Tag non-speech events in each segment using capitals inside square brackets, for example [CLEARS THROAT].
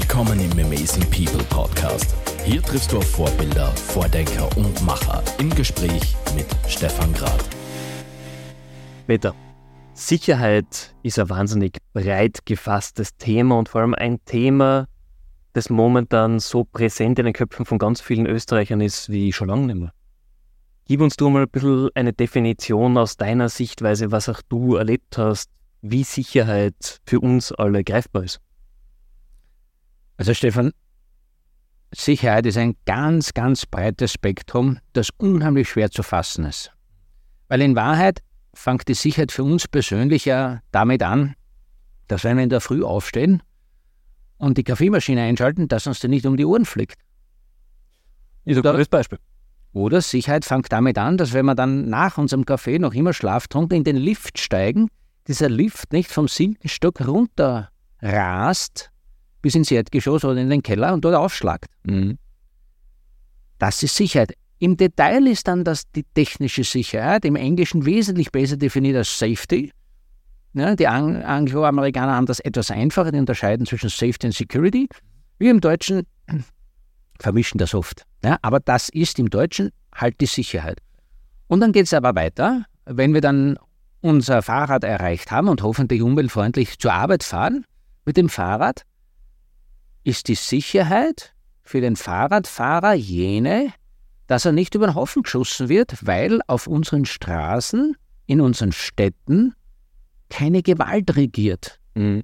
Willkommen im Amazing People Podcast. Hier triffst du auf Vorbilder, Vordenker und Macher im Gespräch mit Stefan Grad. Peter, Sicherheit ist ein wahnsinnig breit gefasstes Thema und vor allem ein Thema, das momentan so präsent in den Köpfen von ganz vielen Österreichern ist wie schon lange nicht mehr. Gib uns du mal ein bisschen eine Definition aus deiner Sichtweise, was auch du erlebt hast, wie Sicherheit für uns alle greifbar ist. Also Stefan, Sicherheit ist ein ganz, ganz breites Spektrum, das unheimlich schwer zu fassen ist. Weil in Wahrheit fängt die Sicherheit für uns persönlich ja damit an, dass wenn wir in der Früh aufstehen und die Kaffeemaschine einschalten, dass uns die nicht um die Ohren fliegt. Ist ein gutes Beispiel. Oder Sicherheit fängt damit an, dass wenn wir dann nach unserem Kaffee noch immer schlaftrunken in den Lift steigen, dieser Lift nicht vom siebten Stock runter rast bis ins Erdgeschoss oder in den Keller und dort aufschlagt. Mhm. Das ist Sicherheit. Im Detail ist dann das die technische Sicherheit, im Englischen wesentlich besser definiert als Safety. Ja, die Ang Anglo-Amerikaner haben das etwas einfacher, die unterscheiden zwischen Safety und Security. Wir im Deutschen [CLEARS THROAT] vermischen das oft. Ja, aber das ist im Deutschen halt die Sicherheit. Und dann geht es aber weiter, wenn wir dann unser Fahrrad erreicht haben und hoffentlich umweltfreundlich zur Arbeit fahren mit dem Fahrrad, ist die Sicherheit für den Fahrradfahrer jene, dass er nicht über den Haufen geschossen wird, weil auf unseren Straßen, in unseren Städten keine Gewalt regiert. Mhm.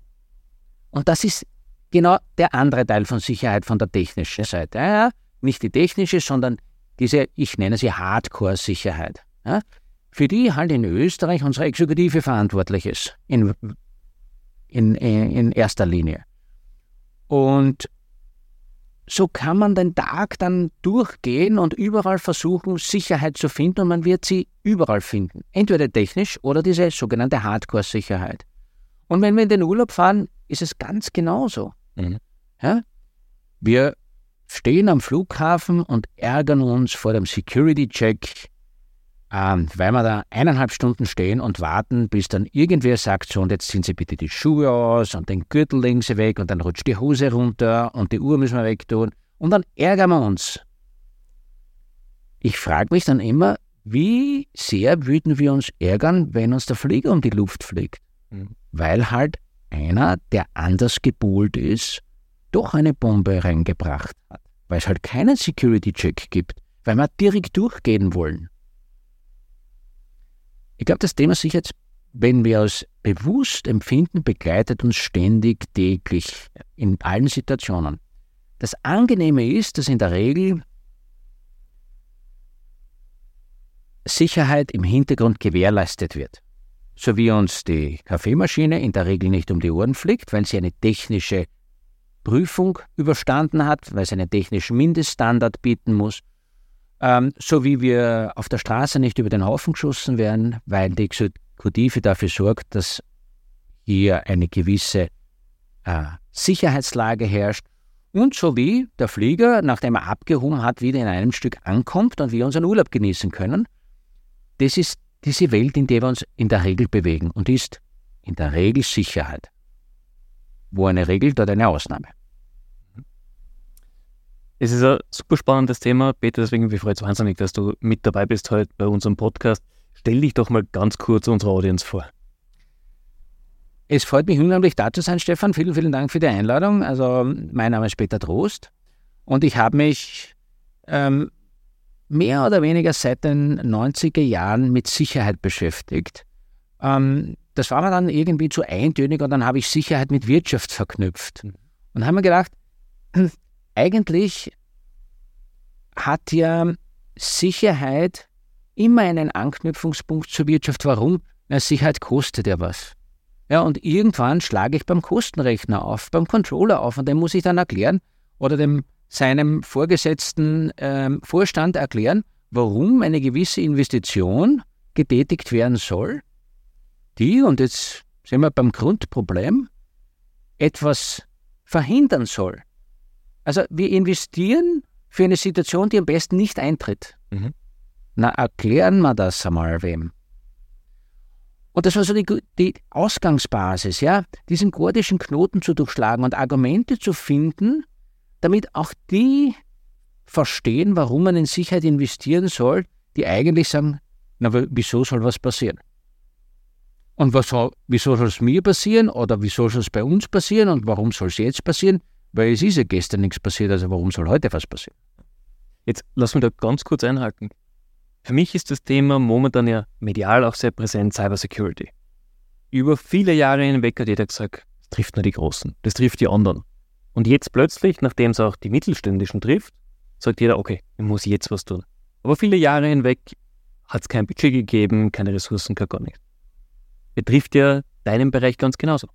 Und das ist genau der andere Teil von Sicherheit von der technischen Seite. Ja, nicht die technische, sondern diese, ich nenne sie Hardcore-Sicherheit. Ja, für die halt in Österreich unsere Exekutive verantwortlich ist, in, in, in erster Linie. Und so kann man den Tag dann durchgehen und überall versuchen, Sicherheit zu finden und man wird sie überall finden. Entweder technisch oder diese sogenannte Hardcore-Sicherheit. Und wenn wir in den Urlaub fahren, ist es ganz genauso. Mhm. Ja? Wir stehen am Flughafen und ärgern uns vor dem Security-Check, ähm, weil wir da eineinhalb Stunden stehen und warten, bis dann irgendwer sagt, so und jetzt ziehen Sie bitte die Schuhe aus und den Gürtel legen Sie weg und dann rutscht die Hose runter und die Uhr müssen wir wegtun und dann ärgern wir uns. Ich frage mich dann immer, wie sehr würden wir uns ärgern, wenn uns der Flieger um die Luft fliegt? Mhm. Weil halt einer, der anders gepolt ist, doch eine Bombe reingebracht hat. Weil es halt keinen Security-Check gibt, weil wir direkt durchgehen wollen. Ich glaube, das Thema Sicherheit, wenn wir es bewusst empfinden, begleitet uns ständig, täglich, in allen Situationen. Das Angenehme ist, dass in der Regel Sicherheit im Hintergrund gewährleistet wird. So wie uns die Kaffeemaschine in der Regel nicht um die Ohren fliegt, weil sie eine technische Prüfung überstanden hat, weil sie einen technischen Mindeststandard bieten muss ähm, so wie wir auf der Straße nicht über den Haufen geschossen werden, weil die Exekutive dafür sorgt, dass hier eine gewisse äh, Sicherheitslage herrscht. Und so wie der Flieger, nachdem er abgehoben hat, wieder in einem Stück ankommt und wir unseren Urlaub genießen können. Das ist diese Welt, in der wir uns in der Regel bewegen und ist in der Regel Sicherheit. Wo eine Regel, dort eine Ausnahme. Es ist ein super spannendes Thema, Peter, deswegen wir freuen uns wahnsinnig, dass du mit dabei bist heute bei unserem Podcast. Stell dich doch mal ganz kurz unserer Audience vor. Es freut mich unheimlich, da zu sein, Stefan. Vielen, vielen Dank für die Einladung. Also, mein Name ist Peter Trost und ich habe mich ähm, mehr oder weniger seit den 90er Jahren mit Sicherheit beschäftigt. Ähm, das war mir dann irgendwie zu eintönig und dann habe ich Sicherheit mit Wirtschaft verknüpft. Und habe mir gedacht, eigentlich hat ja Sicherheit immer einen Anknüpfungspunkt zur Wirtschaft. Warum? Na, Sicherheit kostet ja was. Ja, und irgendwann schlage ich beim Kostenrechner auf, beim Controller auf und dem muss ich dann erklären oder dem seinem vorgesetzten ähm, Vorstand erklären, warum eine gewisse Investition getätigt werden soll, die, und jetzt sind wir beim Grundproblem, etwas verhindern soll. Also wir investieren für eine Situation, die am besten nicht eintritt. Mhm. Na, erklären wir das einmal wem. Und das war so die, die Ausgangsbasis, ja, diesen gordischen Knoten zu durchschlagen und Argumente zu finden, damit auch die verstehen, warum man in Sicherheit investieren soll, die eigentlich sagen, na, wieso soll was passieren? Und was soll, wieso soll es mir passieren oder wieso soll es bei uns passieren und warum soll es jetzt passieren? Weil es ist ja gestern nichts passiert, also warum soll heute was passieren? Jetzt lass mich da ganz kurz einhaken. Für mich ist das Thema momentan ja medial auch sehr präsent, Cybersecurity. Über viele Jahre hinweg hat jeder gesagt, das trifft nur die Großen, das trifft die anderen. Und jetzt plötzlich, nachdem es auch die Mittelständischen trifft, sagt jeder, okay, ich muss jetzt was tun. Aber viele Jahre hinweg hat es kein Budget gegeben, keine Ressourcen, gar nichts. Betrifft ja deinen Bereich ganz genauso.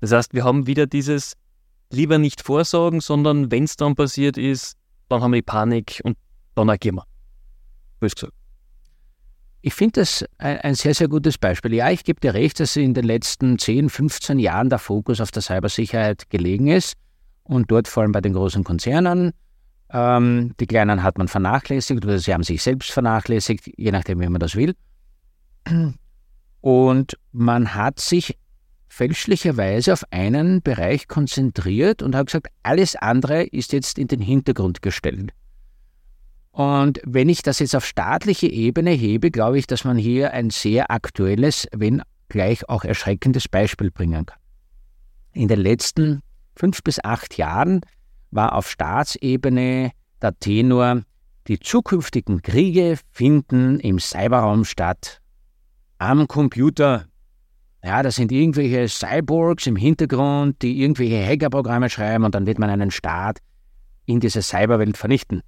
Das heißt, wir haben wieder dieses lieber nicht vorsorgen, sondern wenn es dann passiert ist, dann haben wir die Panik und dann agieren wir bös. Ich finde das ein, ein, sehr, sehr gutes Beispiel. Ja, ich gebe dir recht, dass in den letzten 10, 15 Jahren der Fokus auf der Cybersicherheit gelegen ist und dort vor allem bei den großen Konzernen. Ähm, die kleinen hat man vernachlässigt oder sie haben sich selbst vernachlässigt, je nachdem, wie man das will. Und man hat sich fälschlicherweise auf einen Bereich konzentriert und hat gesagt, alles andere ist jetzt in den Hintergrund gestellt. Und wenn ich das jetzt auf staatliche Ebene hebe, glaube ich, dass man hier ein sehr aktuelles, wenn gleich auch erschreckendes Beispiel bringen kann. In den letzten fünf bis acht Jahren war auf Staatsebene der Tenor, die zukünftigen Kriege finden im Cyberraum statt. Am Computer. Ja, das sind irgendwelche Cyborgs im Hintergrund, die irgendwelche Hackerprogramme schreiben und dann wird man einen Staat in diese Cyberwelt vernichten.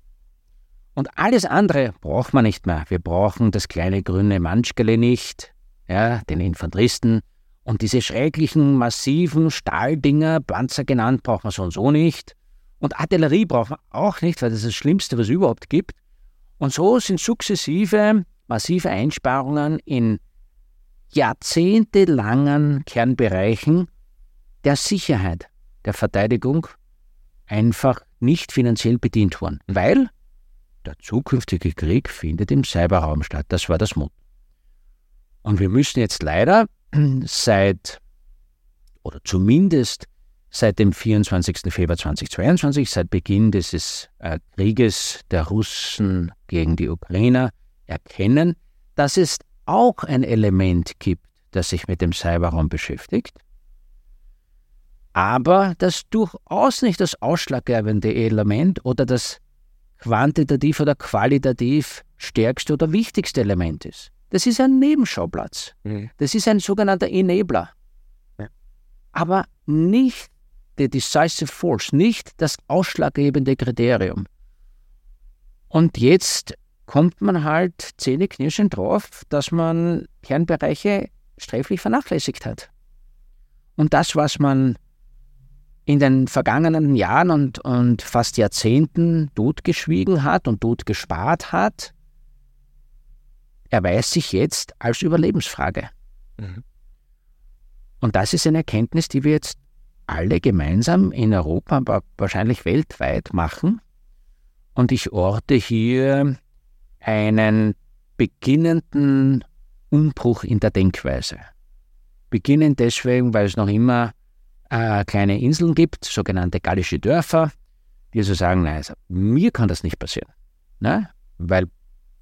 Und alles andere braucht man nicht mehr. Wir brauchen das kleine grüne Manschkele nicht, ja, den Infanteristen. Und diese schrecklichen, massiven Stahldinger, Panzer genannt, braucht man so und so nicht. Und Artillerie braucht man auch nicht, weil das ist das Schlimmste, was es überhaupt gibt. Und so sind sukzessive, massive Einsparungen in jahrzehntelangen Kernbereichen der Sicherheit, der Verteidigung einfach nicht finanziell bedient worden. Weil der zukünftige Krieg findet im Cyberraum statt. Das war das Motto. Und wir müssen jetzt leider [CLEARS THROAT] seit, oder zumindest seit dem 24. Februar 2022, seit Beginn dieses äh, Krieges der Russen gegen die Ukrainer, erkennen, dass es auch ein Element gibt, das sich mit dem Cyberraum beschäftigt, aber das durchaus nicht das ausschlaggebende Element oder das quantitativ oder qualitativ stärkste oder wichtigste Element ist. Das ist ein Nebenschauplatz. Mhm. Das ist ein sogenannter Enabler. Ja. Aber nicht die Decisive Force, nicht das ausschlaggebende Kriterium. Und jetzt kommt man halt zähneknirschend drauf, dass man Kernbereiche sträflich vernachlässigt hat. Und das, was man in den vergangenen Jahren und, und fast Jahrzehnten totgeschwiegen hat und totgespart hat, erweist sich jetzt als Überlebensfrage. Mhm. Und das ist eine Erkenntnis, die wir jetzt alle gemeinsam in Europa, aber wahrscheinlich weltweit machen. Und ich orte hier einen beginnenden Umbruch in der Denkweise. Beginnend deswegen, weil es noch immer äh, kleine Inseln gibt, sogenannte gallische Dörfer, die also sagen, nein, also, mir kann das nicht passieren, ne? weil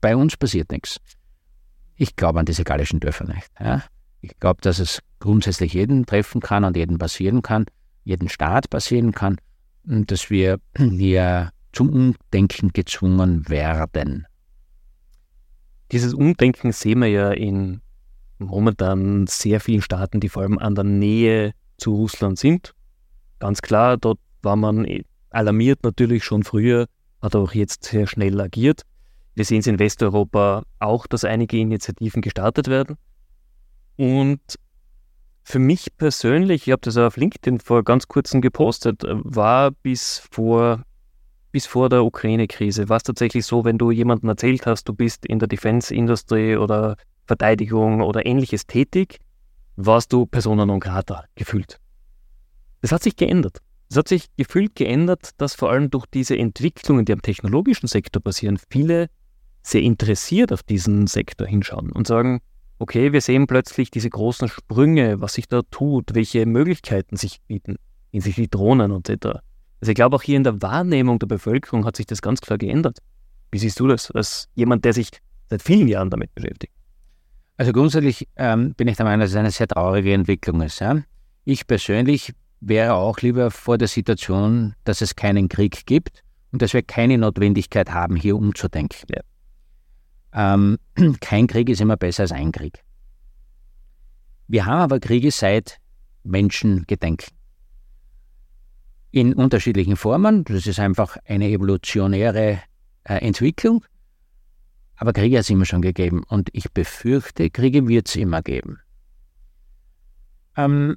bei uns passiert nichts. Ich glaube an diese gallischen Dörfer nicht. Ja? Ich glaube, dass es grundsätzlich jeden treffen kann und jeden passieren kann, jeden Staat passieren kann und dass wir hier zum Umdenken gezwungen werden. Dieses Umdenken sehen wir ja in momentan sehr vielen Staaten, die vor allem an der Nähe zu Russland sind. Ganz klar, dort war man alarmiert natürlich schon früher, hat auch jetzt sehr schnell agiert. Wir sehen es in Westeuropa auch, dass einige Initiativen gestartet werden. Und für mich persönlich, ich habe das auf LinkedIn vor ganz kurzem gepostet, war bis vor, bis vor der Ukraine-Krise, war es tatsächlich so, wenn du jemandem erzählt hast, du bist in der Defense-Industrie oder Verteidigung oder ähnliches tätig, warst du Persona non grata gefühlt. Das hat sich geändert. Es hat sich gefühlt geändert, dass vor allem durch diese Entwicklungen, die am technologischen Sektor passieren, viele sehr interessiert auf diesen Sektor hinschauen und sagen, okay, wir sehen plötzlich diese großen Sprünge, was sich da tut, welche Möglichkeiten sich bieten, hinsichtlich Drohnen etc. Also ich glaube, auch hier in der Wahrnehmung der Bevölkerung hat sich das ganz klar geändert. Wie siehst du das als jemand, der sich seit vielen Jahren damit beschäftigt? Also grundsätzlich ähm, bin ich der Meinung, dass es eine sehr traurige Entwicklung ist. Ja? Ich persönlich wäre auch lieber vor der Situation, dass es keinen Krieg gibt und dass wir keine Notwendigkeit haben, hier umzudenken. Ja. Ähm, [CLEARS THROAT] kein Krieg ist immer besser als ein Krieg. Wir haben aber Kriege seit Menschen gedenken. In unterschiedlichen Formen. Das ist einfach eine evolutionäre äh, Entwicklung. Aber Kriege hat es immer schon gegeben. Und ich befürchte, Kriege wird es immer geben. Ähm,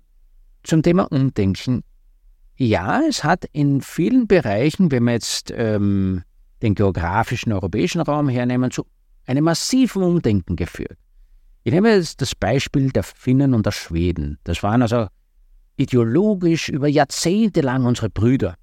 zum Thema Umdenken. Ja, es hat in vielen Bereichen, wenn wir jetzt ähm, den geografischen europäischen Raum hernehmen, zu einem massiven Umdenken geführt. Ich nehme jetzt das Beispiel der Finnen und der Schweden. Das waren also ideologisch über Jahrzehnte lang unsere Brüder.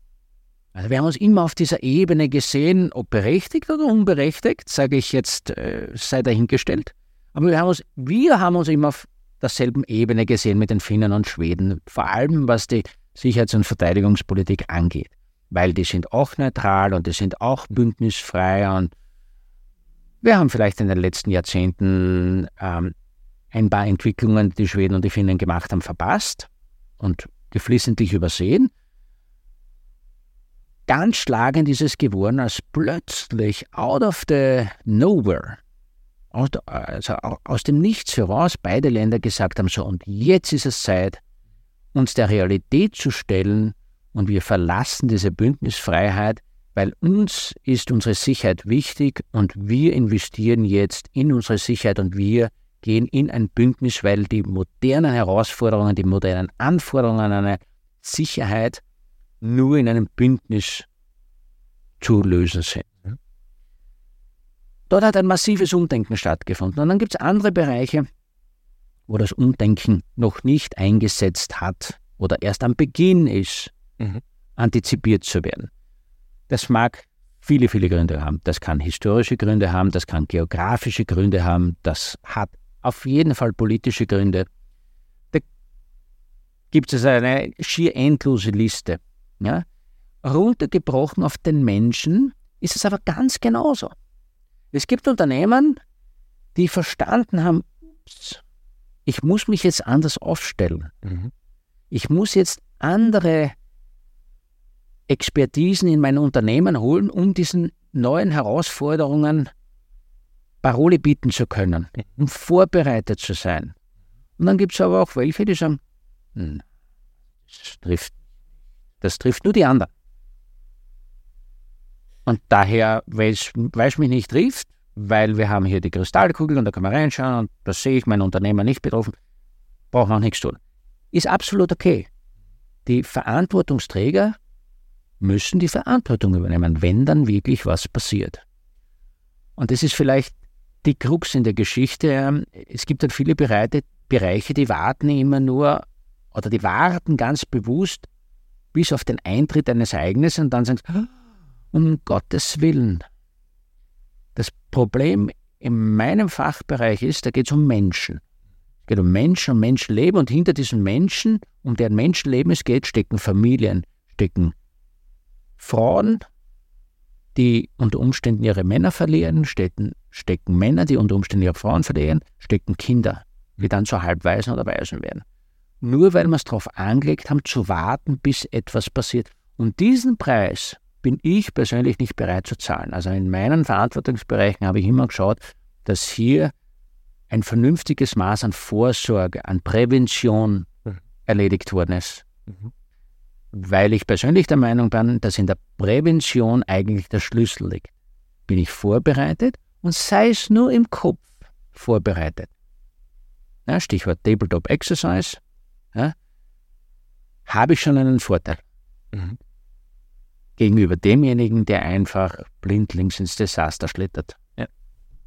Also wir haben uns immer auf dieser Ebene gesehen, ob berechtigt oder unberechtigt, sage ich jetzt, äh, sei dahingestellt. Aber wir haben, uns, wir haben uns immer auf derselben Ebene gesehen mit den Finnen und Schweden, vor allem was die Sicherheits- und Verteidigungspolitik angeht. Weil die sind auch neutral und die sind auch bündnisfrei und wir haben vielleicht in den letzten Jahrzehnten ähm, ein paar Entwicklungen, die die Schweden und die Finnen gemacht haben, verpasst und geflissentlich übersehen. Ganz schlagend ist es geworden, als plötzlich out of the nowhere also aus dem Nichts heraus beide Länder gesagt haben, so und jetzt ist es Zeit, uns der Realität zu stellen und wir verlassen diese Bündnisfreiheit, weil uns ist unsere Sicherheit wichtig und wir investieren jetzt in unsere Sicherheit und wir gehen in ein Bündnis, weil die modernen Herausforderungen, die modernen Anforderungen an eine Sicherheit nur in einem Bündnis zu lösen sind. Dort hat ein massives Umdenken stattgefunden. Und dann gibt es andere Bereiche, wo das Umdenken noch nicht eingesetzt hat oder erst am Beginn ist, mhm. antizipiert zu werden. Das mag viele, viele Gründe haben. Das kann historische Gründe haben, das kann geografische Gründe haben, das hat auf jeden Fall politische Gründe. Da gibt es eine schier endlose Liste. Ja? Runtergebrochen auf den Menschen ist es aber ganz genauso. Es gibt Unternehmen, die verstanden haben, ups, ich muss mich jetzt anders aufstellen. Mhm. Ich muss jetzt andere Expertisen in mein Unternehmen holen, um diesen neuen Herausforderungen Parole bieten zu können, um vorbereitet zu sein. Und dann gibt es aber auch welche, die sagen, hm, das trifft, das trifft nur die anderen. Und daher, weil es mich nicht trifft, weil wir haben hier die Kristallkugel und da kann man reinschauen und da sehe ich mein Unternehmer nicht betroffen, braucht man auch nichts tun. Ist absolut okay. Die Verantwortungsträger müssen die Verantwortung übernehmen, wenn dann wirklich was passiert. Und das ist vielleicht die Krux in der Geschichte. Es gibt halt viele Bereiche, die warten immer nur oder die warten ganz bewusst bis auf den Eintritt eines Ereignisses und dann sagen sie, um Gottes Willen. Das Problem in meinem Fachbereich ist, da geht es um Menschen. Es geht um Menschen, um Menschenleben und hinter diesen Menschen, um deren Menschenleben es geht, stecken Familien, stecken Frauen, die unter Umständen ihre Männer verlieren, stecken, stecken Männer, die unter Umständen ihre Frauen verlieren, stecken Kinder, die dann zu Halbwaisen oder Waisen werden. Nur weil wir es darauf angelegt haben, zu warten, bis etwas passiert. Und diesen Preis bin ich persönlich nicht bereit zu zahlen. Also in meinen Verantwortungsbereichen habe ich immer geschaut, dass hier ein vernünftiges Maß an Vorsorge, an Prävention mhm. erledigt worden ist. Mhm. Weil ich persönlich der Meinung bin, dass in der Prävention eigentlich der Schlüssel liegt. Bin ich vorbereitet und sei es nur im Kopf vorbereitet. Ja, Stichwort Tabletop Exercise. Ja, habe ich schon einen Vorteil. Mhm gegenüber demjenigen, der einfach blindlings ins Desaster schlittert. Ja.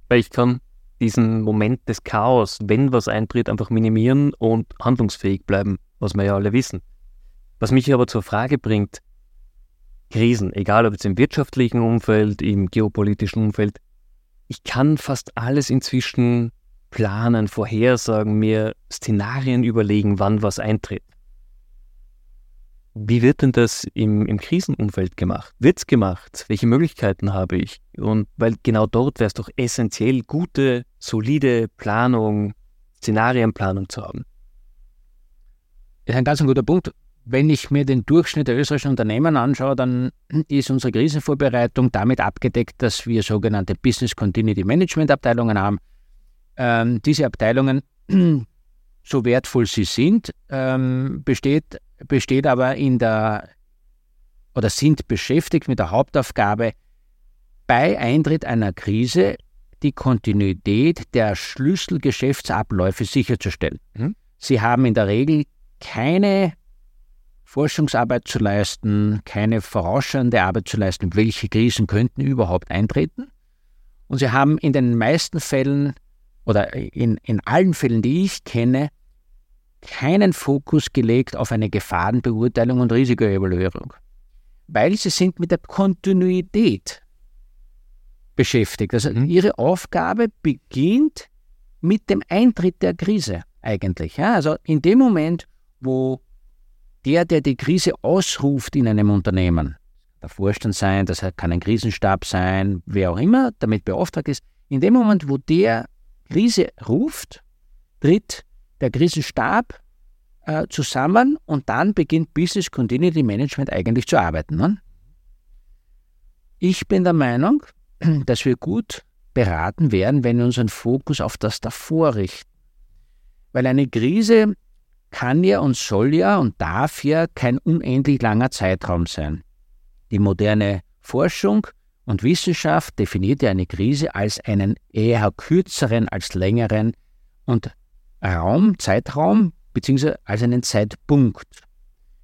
Weil ich kann diesen Moment des Chaos, wenn was eintritt, einfach minimieren und handlungsfähig bleiben, was wir ja alle wissen. Was mich aber zur Frage bringt, Krisen, egal ob jetzt im wirtschaftlichen Umfeld, im geopolitischen Umfeld, ich kann fast alles inzwischen planen, vorhersagen, mir Szenarien überlegen, wann was eintritt. Wie wird denn das im, im Krisenumfeld gemacht? Wird es gemacht? Welche Möglichkeiten habe ich? Und weil genau dort wäre es doch essentiell, gute, solide Planung, Szenarienplanung zu haben. Das ist ein ganz guter Punkt. Wenn ich mir den Durchschnitt der österreichischen Unternehmen anschaue, dann ist unsere Krisenvorbereitung damit abgedeckt, dass wir sogenannte Business Continuity Management Abteilungen haben. Ähm, diese Abteilungen, [CLEARS THROAT] so wertvoll sie sind, ähm, besteht besteht aber in der oder sind beschäftigt mit der Hauptaufgabe, bei Eintritt einer Krise die Kontinuität der Schlüsselgeschäftsabläufe sicherzustellen. Mhm. Sie haben in der Regel keine Forschungsarbeit zu leisten, keine vorausschauende Arbeit zu leisten, welche Krisen könnten überhaupt eintreten. Und sie haben in den meisten Fällen oder in, in allen Fällen, die ich kenne, keinen Fokus gelegt auf eine Gefahrenbeurteilung und Risikoevaluierung, weil sie sind mit der Kontinuität beschäftigt. Also mhm. ihre Aufgabe beginnt mit dem Eintritt der Krise eigentlich. Ja? Also in dem Moment, wo der, der die Krise ausruft in einem Unternehmen, der Vorstand sein, das kann ein Krisenstab sein, wer auch immer damit beauftragt ist, in dem Moment, wo der Krise ruft, tritt der Krisenstab äh, zusammen und dann beginnt Business Continuity Management eigentlich zu arbeiten. Ne? Ich bin der Meinung, [CLEARS THROAT] dass wir gut beraten werden, wenn wir unseren Fokus auf das davor richten. Weil eine Krise kann ja und soll ja und darf ja kein unendlich langer Zeitraum sein. Die moderne Forschung und Wissenschaft definiert ja eine Krise als einen eher kürzeren als längeren und Raum, Zeitraum, beziehungsweise als einen Zeitpunkt,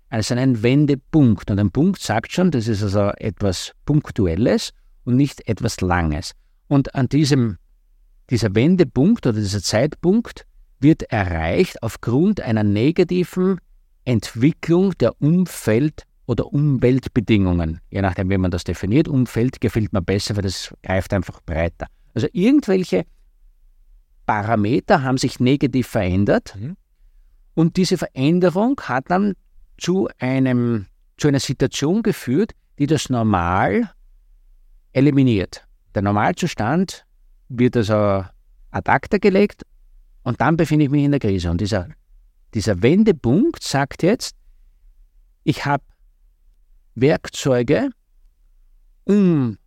als einen Wendepunkt. Und ein Punkt sagt schon, das ist also etwas Punktuelles und nicht etwas Langes. Und an diesem, dieser Wendepunkt oder dieser Zeitpunkt wird erreicht aufgrund einer negativen Entwicklung der Umfeld- oder Umweltbedingungen. Je nachdem, wie man das definiert. Umfeld gefällt mir besser, weil das greift einfach breiter. Also irgendwelche Parameter haben sich negativ verändert mhm. und diese Veränderung hat dann zu, einem, zu einer Situation geführt, die das Normal eliminiert. Der Normalzustand wird also ad acta gelegt und dann befinde ich mich in der Krise. Und dieser, dieser Wendepunkt sagt jetzt, ich habe Werkzeuge, um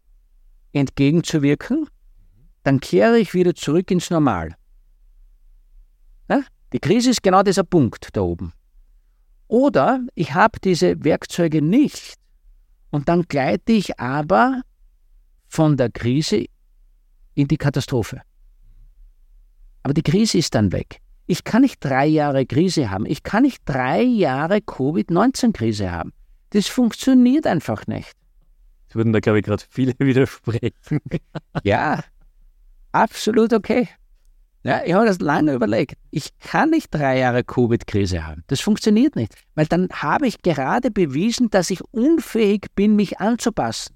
entgegenzuwirken dann kehre ich wieder zurück ins Normal. Ja? Die Krise ist genau dieser Punkt da oben. Oder ich habe diese Werkzeuge nicht und dann gleite ich aber von der Krise in die Katastrophe. Aber die Krise ist dann weg. Ich kann nicht drei Jahre Krise haben. Ich kann nicht drei Jahre Covid-19-Krise haben. Das funktioniert einfach nicht. Es würden da, glaube ich, gerade viele [LAUGHS] widersprechen. ja, absolut okay. Ja, ich habe das lange überlegt. Ich kann nicht drei Jahre Covid-Krise haben. Das funktioniert nicht, weil dann habe ich gerade bewiesen, dass ich unfähig bin, mich anzupassen.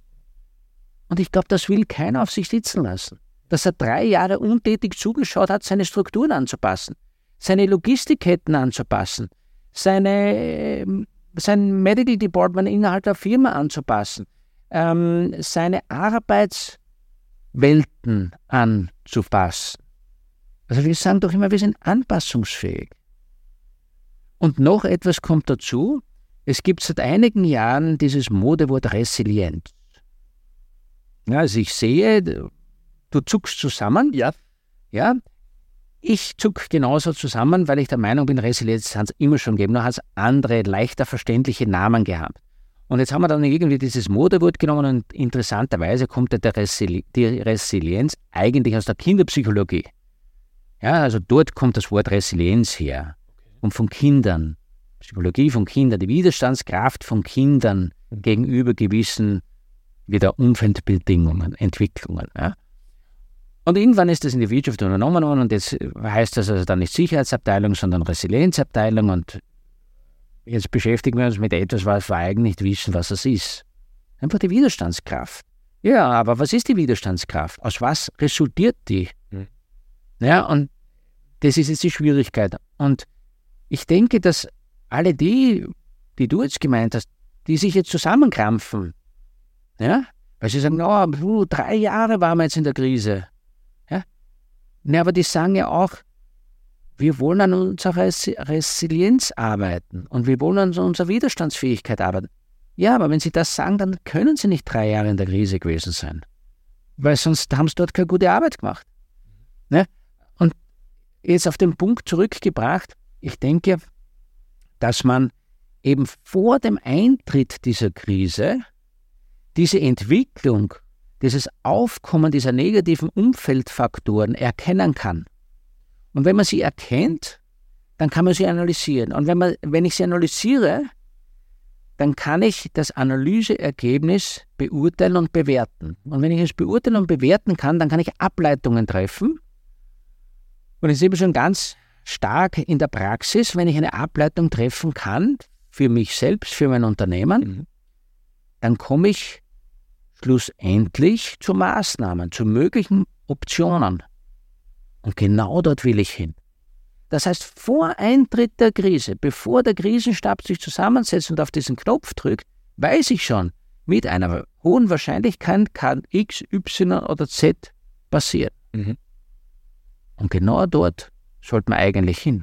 Und ich glaube, das will keiner auf sich sitzen lassen. Dass er drei Jahre untätig zugeschaut hat, seine Strukturen anzupassen, seine Logistikketten anzupassen, seine, ähm, sein Medical Department innerhalb der Firma anzupassen, ähm, seine Arbeits- Welten anzupassen. Also wir sagen doch immer, wir sind anpassungsfähig. Und noch etwas kommt dazu. Es gibt seit einigen Jahren dieses Modewort Resilienz. Also ich sehe, du zuckst zusammen. Ja. Ja. Ich zuck genauso zusammen, weil ich der Meinung bin, Resilienz hat es immer schon gegeben, nur hat es andere, leichter verständliche Namen gehabt. Und jetzt haben wir dann irgendwie dieses Modewort genommen und interessanterweise kommt ja Resili die Resilienz eigentlich aus der Kinderpsychologie. Ja, also dort kommt das Wort Resilienz her. Und von Kindern. Psychologie von Kindern, die Widerstandskraft von Kindern mhm. gegenüber gewissen wieder Umfeldbedingungen, Entwicklungen. Ja. Und irgendwann ist das in die Wirtschaft übernommen worden und jetzt heißt das also dann nicht Sicherheitsabteilung, sondern Resilienzabteilung und Jetzt beschäftigen wir uns mit etwas, was wir eigentlich nicht wissen, was es ist. Einfach die Widerstandskraft. Ja, aber was ist die Widerstandskraft? Aus was resultiert die? Hm. Ja, und das ist jetzt die Schwierigkeit. Und ich denke, dass alle die, die du jetzt gemeint hast, die sich jetzt zusammenkrampfen, ja, weil sie sagen, oh, drei Jahre waren wir jetzt in der Krise. Ne, aber die sagen ja auch, wir wollen an unserer Resilienz arbeiten und wir wollen an unserer Widerstandsfähigkeit arbeiten. Ja, aber wenn sie das sagen, dann können sie nicht drei Jahre in der Krise gewesen sein. Weil sonst haben sie dort keine gute Arbeit gemacht. Ne? Und jetzt auf den Punkt zurückgebracht, ich denke, dass man eben vor dem Eintritt dieser Krise diese Entwicklung, dieses Aufkommen dieser negativen Umfeldfaktoren erkennen kann. Und wenn man sie erkennt, dann kann man sie analysieren. Und wenn, man, wenn ich sie analysiere, dann kann ich das Analyseergebnis beurteilen und bewerten. Und wenn ich es beurteilen und bewerten kann, dann kann ich Ableitungen treffen. Und ist eben schon ganz stark in der Praxis, wenn ich eine Ableitung treffen kann, für mich selbst, für mein Unternehmen, mhm. dann komme ich schlussendlich zu Maßnahmen, zu möglichen Optionen. Und genau dort will ich hin. Das heißt, vor Eintritt der Krise, bevor der Krisenstab sich zusammensetzt und auf diesen Knopf drückt, weiß ich schon, mit einer hohen Wahrscheinlichkeit kann X, Y oder Z passieren. Mhm. Und genau dort sollte man eigentlich hin.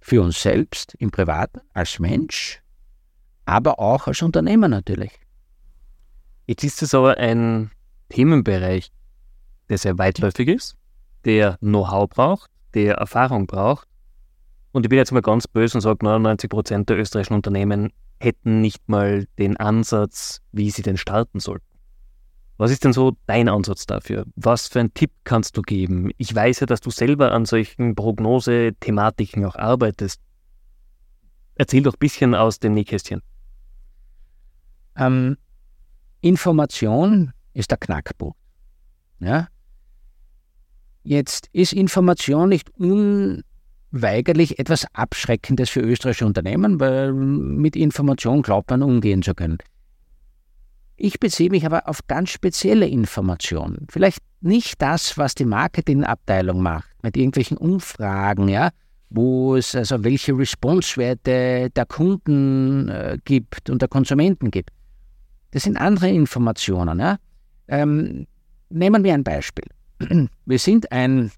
Für uns selbst, im Privaten, als Mensch, aber auch als Unternehmer natürlich. Jetzt ist es aber ein Themenbereich, der sehr weitläufig ist, der Know-how braucht, der Erfahrung braucht. Und ich bin jetzt mal ganz böse und sage, 99 Prozent der österreichischen Unternehmen hätten nicht mal den Ansatz, wie sie denn starten sollten. Was ist denn so dein Ansatz dafür? Was für einen Tipp kannst du geben? Ich weiß ja, dass du selber an solchen Prognose-Thematiken auch arbeitest. Erzähl doch ein bisschen aus dem Nähkästchen. Ähm, Information ist der Knackpunkt. Ja? Jetzt ist Information nicht unweigerlich etwas Abschreckendes für österreichische Unternehmen, weil mit Information glaubt man umgehen zu können. Ich beziehe mich aber auf ganz spezielle Informationen. Vielleicht nicht das, was die Marketingabteilung macht, mit irgendwelchen Umfragen, ja, wo es also welche Response-Werte der Kunden äh, gibt und der Konsumenten gibt. Das sind andere Informationen. Ja. Ähm, nehmen wir ein Beispiel. [CLEARS THROAT] Wir sind ein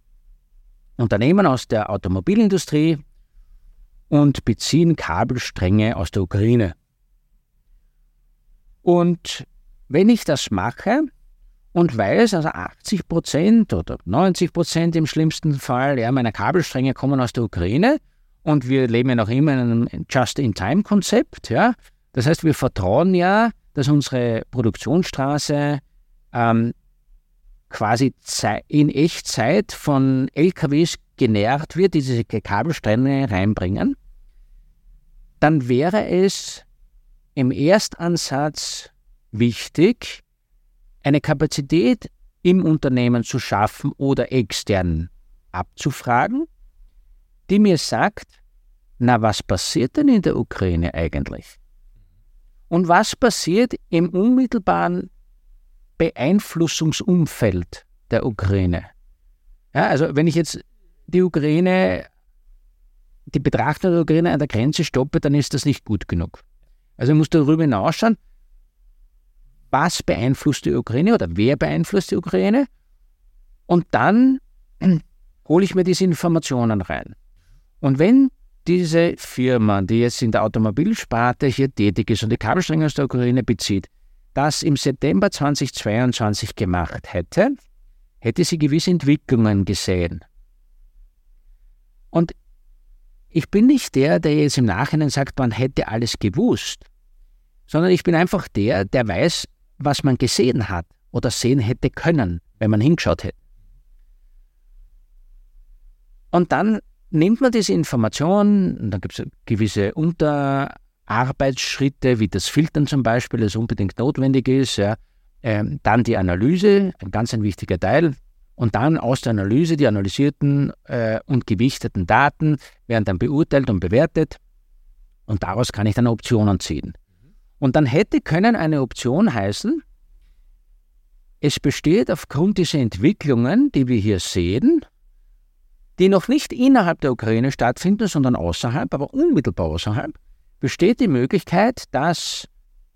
Unternehmen aus der Automobilindustrie und beziehen Kabelstränge aus der Ukraine. Und wenn ich das mache und weiß, also 80 Prozent oder 90 Prozent im schlimmsten Fall ja, meiner Kabelstränge kommen aus der Ukraine und wir leben ja noch immer in einem Just-in-Time-Konzept, ja, das heißt, wir vertrauen ja, dass unsere Produktionsstraße ähm, quasi in Echtzeit von LKWs genährt wird, die diese Kabelstränge reinbringen, dann wäre es im Erstansatz wichtig, eine Kapazität im Unternehmen zu schaffen oder extern abzufragen, die mir sagt, na was passiert denn in der Ukraine eigentlich? Und was passiert im unmittelbaren Beeinflussungsumfeld der Ukraine? Ja, also wenn ich jetzt die Ukraine, die Betrachtung der Ukraine an der Grenze stoppe, dann ist das nicht gut genug. Also ich muss darüber hinausschauen, was beeinflusst die Ukraine oder wer beeinflusst die Ukraine? Und dann hole ich mir diese Informationen rein. Und wenn diese Firma, die jetzt in der Automobilsparte hier tätig ist und die Kabelstränge aus der Ukraine bezieht, das im September 2022 gemacht hätte, hätte sie gewisse Entwicklungen gesehen. Und ich bin nicht der, der jetzt im Nachhinein sagt, man hätte alles gewusst, sondern ich bin einfach der, der weiß, was man gesehen hat oder sehen hätte können, wenn man hingeschaut hätte. Und dann nimmt man diese Information, dann gibt es gewisse Unterarbeitsschritte, wie das Filtern zum Beispiel, das unbedingt notwendig ist, ja. ähm, dann die Analyse, ein ganz ein wichtiger Teil, und dann aus der Analyse die analysierten äh, und gewichteten Daten werden dann beurteilt und bewertet und daraus kann ich dann Optionen ziehen. Und dann hätte können eine Option heißen, es besteht aufgrund dieser Entwicklungen, die wir hier sehen, die noch nicht innerhalb der Ukraine stattfinden, sondern außerhalb, aber unmittelbar außerhalb, besteht die Möglichkeit, dass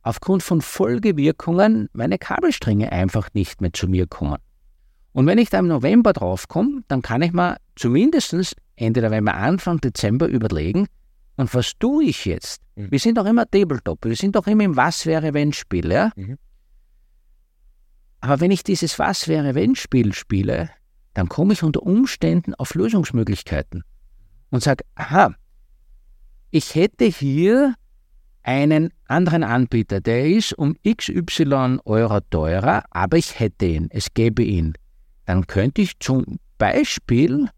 aufgrund von Folgewirkungen meine Kabelstränge einfach nicht mehr zu mir kommen. Und wenn ich da im November draufkomme, dann kann ich mir zumindest Ende November, Anfang Dezember überlegen, und was tue ich jetzt? Mhm. Wir sind doch immer Tabletop, wir sind doch immer im Was wäre wenn Spiel, ja? Mhm. Aber wenn ich dieses Was wäre wenn Spiel spiele, dann komme ich unter Umständen auf Lösungsmöglichkeiten und sage, aha, ich hätte hier einen anderen Anbieter, der ist um XY Euro teurer, aber ich hätte ihn, es gäbe ihn. Dann könnte ich zum Beispiel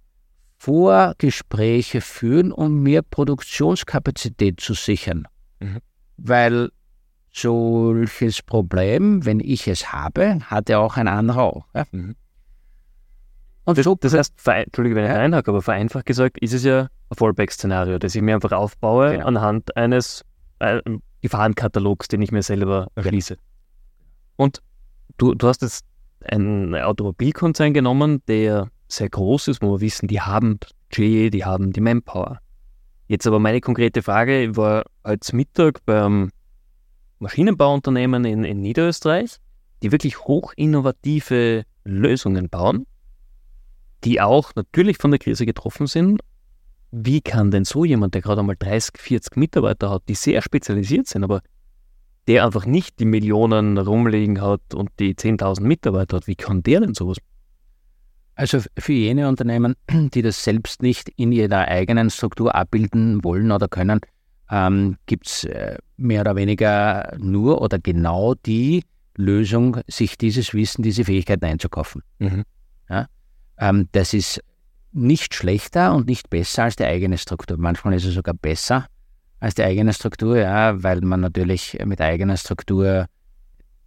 Vorgespräche führen, um mir Produktionskapazität zu sichern. Mhm. Weil solches Problem, wenn ich es habe, hat ja auch ein anderer auch. Ja? Mhm. Und das, das heißt, Entschuldige, wenn ich ja. reinhacke, aber vereinfacht gesagt ist es ja ein Fallback-Szenario, das ich mir einfach aufbaue genau. anhand eines äh, Gefahrenkatalogs, den ich mir selber erschließe. Und du, du hast jetzt einen Automobilkonzern genommen, der sehr groß ist, wo wir wissen, die haben Budget, die haben die Manpower. Jetzt aber meine konkrete Frage, ich war als Mittag beim Maschinenbauunternehmen in, in Niederösterreich, die wirklich hochinnovative Lösungen bauen, die auch natürlich von der Krise getroffen sind. Wie kann denn so jemand, der gerade einmal 30, 40 Mitarbeiter hat, die sehr spezialisiert sind, aber der einfach nicht die Millionen rumliegen hat und die 10.000 Mitarbeiter hat, wie kann der denn sowas also für jene Unternehmen, die das selbst nicht in ihrer eigenen Struktur abbilden wollen oder können, ähm, gibt es äh, mehr oder weniger nur oder genau die Lösung, sich dieses Wissen, diese Fähigkeiten einzukaufen. Mhm. Ja? Ähm, das ist nicht schlechter und nicht besser als die eigene Struktur. Manchmal ist es sogar besser als die eigene Struktur, ja, weil man natürlich mit eigener Struktur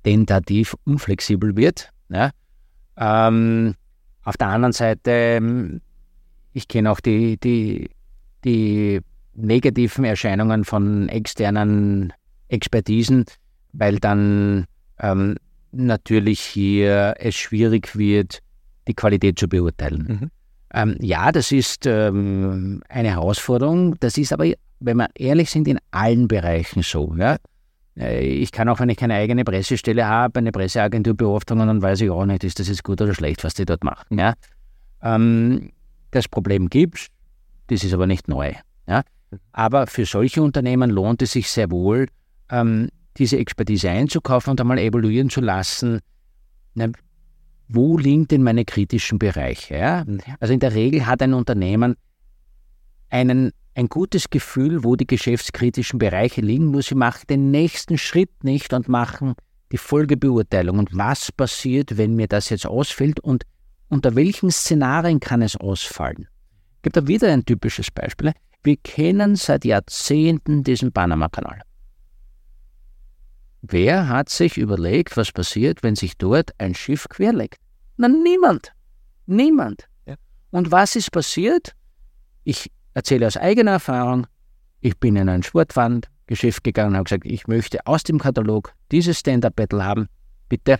tentativ unflexibel wird. Ja. Ähm, auf der anderen Seite, ähm, ich kenne auch die, die, die negativen Erscheinungen von externen Expertisen, weil dann ähm, natürlich hier es schwierig wird, die Qualität zu beurteilen. Mhm. Ähm, ja, das ist ähm, eine Herausforderung. Das ist aber, wenn wir ehrlich sind, in allen Bereichen so. Ja? Äh, ich kann auch, wenn ich keine eigene Pressestelle habe, eine Presseagentur beauftragen, dann weiß ich auch nicht, ist das jetzt gut oder schlecht, was die dort machen. Ja? Ähm, das Problem gibt das ist aber nicht neu. Ja? Aber für solche Unternehmen lohnt es sich sehr wohl, ähm, diese Expertise einzukaufen und einmal evaluieren zu lassen, na, wo liegen denn meine kritischen Bereiche? Ja? Also in der Regel hat ein Unternehmen einen ein gutes Gefühl, wo die geschäftskritischen Bereiche liegen, nur sie machen den nächsten Schritt nicht und machen die Folgebeurteilung. Und was passiert, wenn mir das jetzt ausfällt und unter welchen Szenarien kann es ausfallen? Gebe da wieder ein typisches Beispiel. Wir kennen seit Jahrzehnten diesen Panama-Kanal. Wer hat sich überlegt, was passiert, wenn sich dort ein Schiff querlegt? Na, niemand. Niemand. Ja. Und was ist passiert? Ich erzähle aus eigener Erfahrung, ich bin in ein Sportwarengeschäft gegangen und habe gesagt, ich möchte aus dem Katalog dieses Stand-Up-Battle haben. Bitte.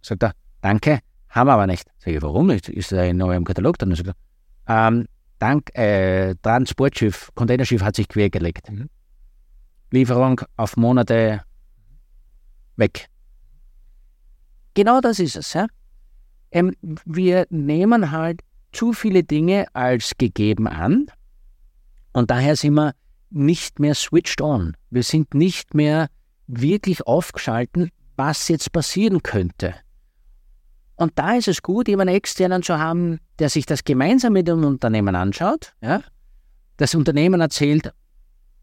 Sagt er, danke, haben wir aber nicht. Sag ich, warum nicht? Ist er in neuem Katalog drin? Sagt er, ähm, dank, äh, Transportschiff, Containerschiff hat sich quergelegt. Mhm. Lieferung auf Monate weg. Genau das ist es. Ja? Ähm, wir nehmen halt zu viele Dinge als gegeben an und daher sind wir nicht mehr switched on. Wir sind nicht mehr wirklich aufgeschalten, was jetzt passieren könnte. Und da ist es gut, jemanden externen zu haben, der sich das gemeinsam mit dem Unternehmen anschaut. Ja? Das Unternehmen erzählt,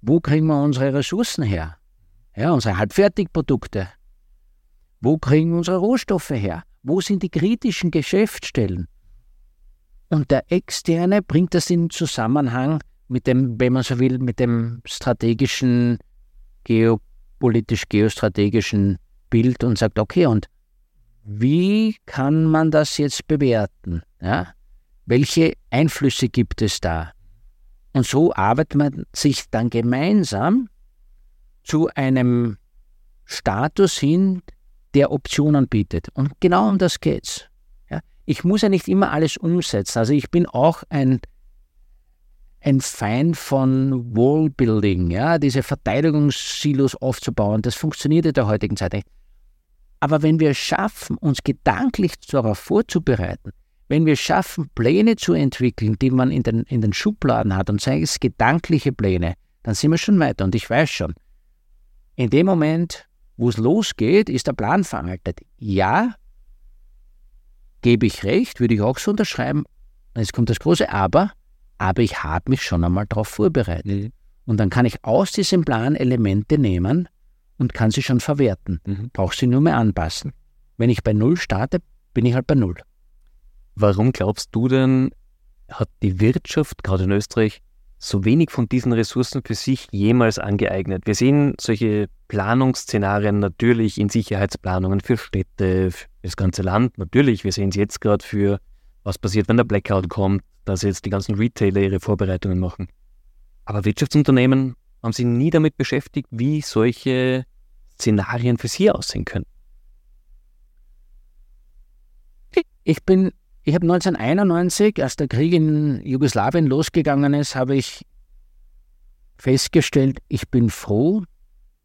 wo kriegen wir unsere Ressourcen her? Ja, unsere Halbfertigprodukte. Wo kriegen wir unsere Rohstoffe her? Wo sind die kritischen Geschäftsstellen? Und der Externe bringt das in Zusammenhang mit dem, wenn man so will, mit dem strategischen, geopolitisch-geostrategischen Bild und sagt, okay, und wie kann man das jetzt bewerten? Ja? Welche Einflüsse gibt es da? Und so arbeitet man sich dann gemeinsam zu einem Status hin, der Optionen bietet. Und genau um das geht's. Ja? Ich muss ja nicht immer alles umsetzen. Also ich bin auch ein ein Feind von Wallbuilding, ja, diese Verteidigungssilos aufzubauen. Das funktioniert in der heutigen Zeit nicht. Aber wenn wir es schaffen, uns gedanklich darauf vorzubereiten, wenn wir es schaffen, Pläne zu entwickeln, die man in den, in den Schubladen hat, und sei es gedankliche Pläne, dann sind wir schon weiter. Und ich weiß schon, in dem Moment, wo es losgeht, ist der Plan veraltet. Ja, gebe ich recht, würde ich auch so unterschreiben. Jetzt kommt das große Aber, aber ich habe mich schon einmal darauf vorbereitet. Mhm. Und dann kann ich aus diesem Plan Elemente nehmen und kann sie schon verwerten. Mhm. Brauche sie nur mehr anpassen. Wenn ich bei Null starte, bin ich halt bei Null. Warum glaubst du denn, hat die Wirtschaft, gerade in Österreich, so wenig von diesen Ressourcen für sich jemals angeeignet? Wir sehen solche Planungsszenarien natürlich in Sicherheitsplanungen für Städte, für das ganze Land. Natürlich, wir sehen es jetzt gerade für, was passiert, wenn der Blackout kommt, dass jetzt die ganzen Retailer ihre Vorbereitungen machen. Aber Wirtschaftsunternehmen haben sich nie damit beschäftigt, wie solche Szenarien für sie aussehen können. Ich bin, ich habe 1991, als der Krieg in Jugoslawien losgegangen ist, habe ich festgestellt, ich bin froh,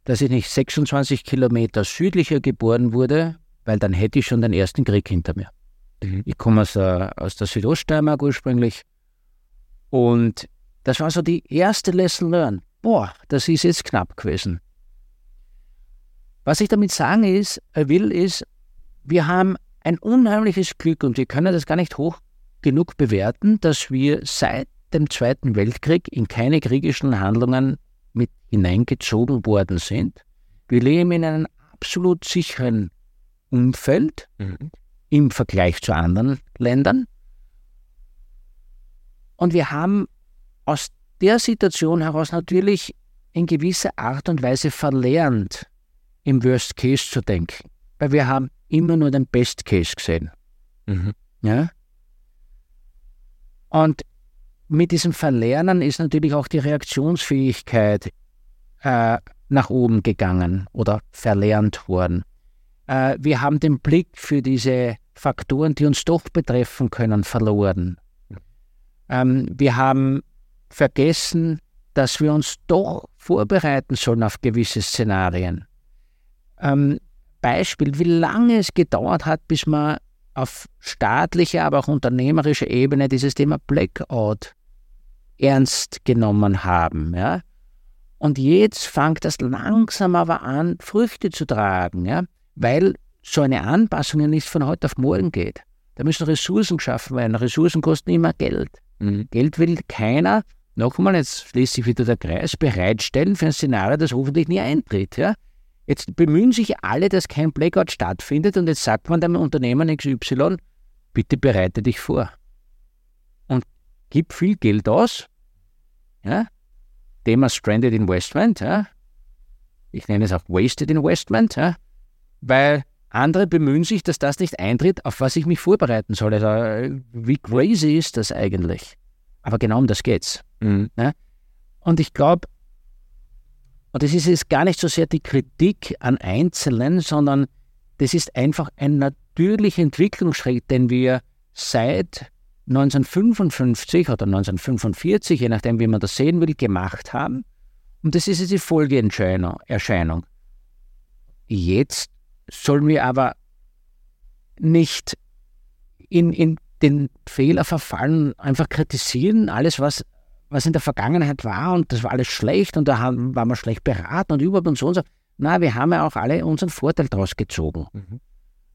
dass ich nicht 26 Kilometer südlicher geboren wurde, weil dann hätte ich schon den ersten Krieg hinter mir. Mhm. Ich komme aus der, aus der Südoststeiermark ursprünglich. Und das war so die erste Lesson learned. Boah, das ist jetzt knapp gewesen. Was ich damit sagen ist, äh, will, ist, wir haben ein unheimliches Glück und wir können das gar nicht hoch genug bewerten, dass wir seit dem Zweiten Weltkrieg in keine kriegischen Handlungen mit hineingezogen worden sind. Wir leben in einem absolut sicheren Umfeld. Mhm im Vergleich zu anderen Ländern. Und wir haben aus der Situation heraus natürlich in gewisser Art und Weise verlernt, im Worst Case zu denken. Weil wir haben immer nur den Best Case gesehen. Mhm. Ja? Und mit diesem Verlernen ist natürlich auch die Reaktionsfähigkeit äh, nach oben gegangen oder verlernt worden. Äh, wir haben den Blick für diese Faktoren, die uns doch betreffen können, verloren. Ähm, wir haben vergessen, dass wir uns doch vorbereiten sollen auf gewisse Szenarien. Ähm, Beispiel, wie lange es gedauert hat, bis man auf staatlicher, aber auch unternehmerischer Ebene dieses Thema Blackout ernst genommen haben. Ja? Und jetzt fängt das langsam aber an, Früchte zu tragen. Ja? weil so eine Anpassung ja nicht von heute auf morgen geht. Da müssen Ressourcen geschaffen werden. Ressourcen kosten immer Geld. Mhm. Geld will keiner, nochmal, jetzt schließt sich wieder der Kreis, bereitstellen für ein Szenario, das hoffentlich nie eintritt. Ja? Jetzt bemühen sich alle, dass kein Blackout stattfindet und jetzt sagt man dem Unternehmen XY, bitte bereite dich vor. Und gib viel Geld aus. Ja? Thema Stranded Investment. Ja? Ich nenne es auch Wasted Investment. Ja? weil andere bemühen sich, dass das nicht eintritt, auf was ich mich vorbereiten soll. Also, wie crazy ist das eigentlich? Aber genau um das geht's. Mhm. Ne? Und ich glaube, und das ist jetzt gar nicht so sehr die Kritik an Einzelnen, sondern das ist einfach ein natürlicher Entwicklungsschritt, den wir seit 1955 oder 1945, je nachdem, wie man das sehen will, gemacht haben. Und das ist jetzt die Folgeerscheinung. Jetzt sollen wir aber nicht in, in den Fehler verfallen, einfach kritisieren, alles, was, was in der Vergangenheit war und das war alles schlecht und da haben, waren wir schlecht beraten und überhaupt und so und so. Na, wir haben ja auch alle unseren Vorteil daraus gezogen. Mhm.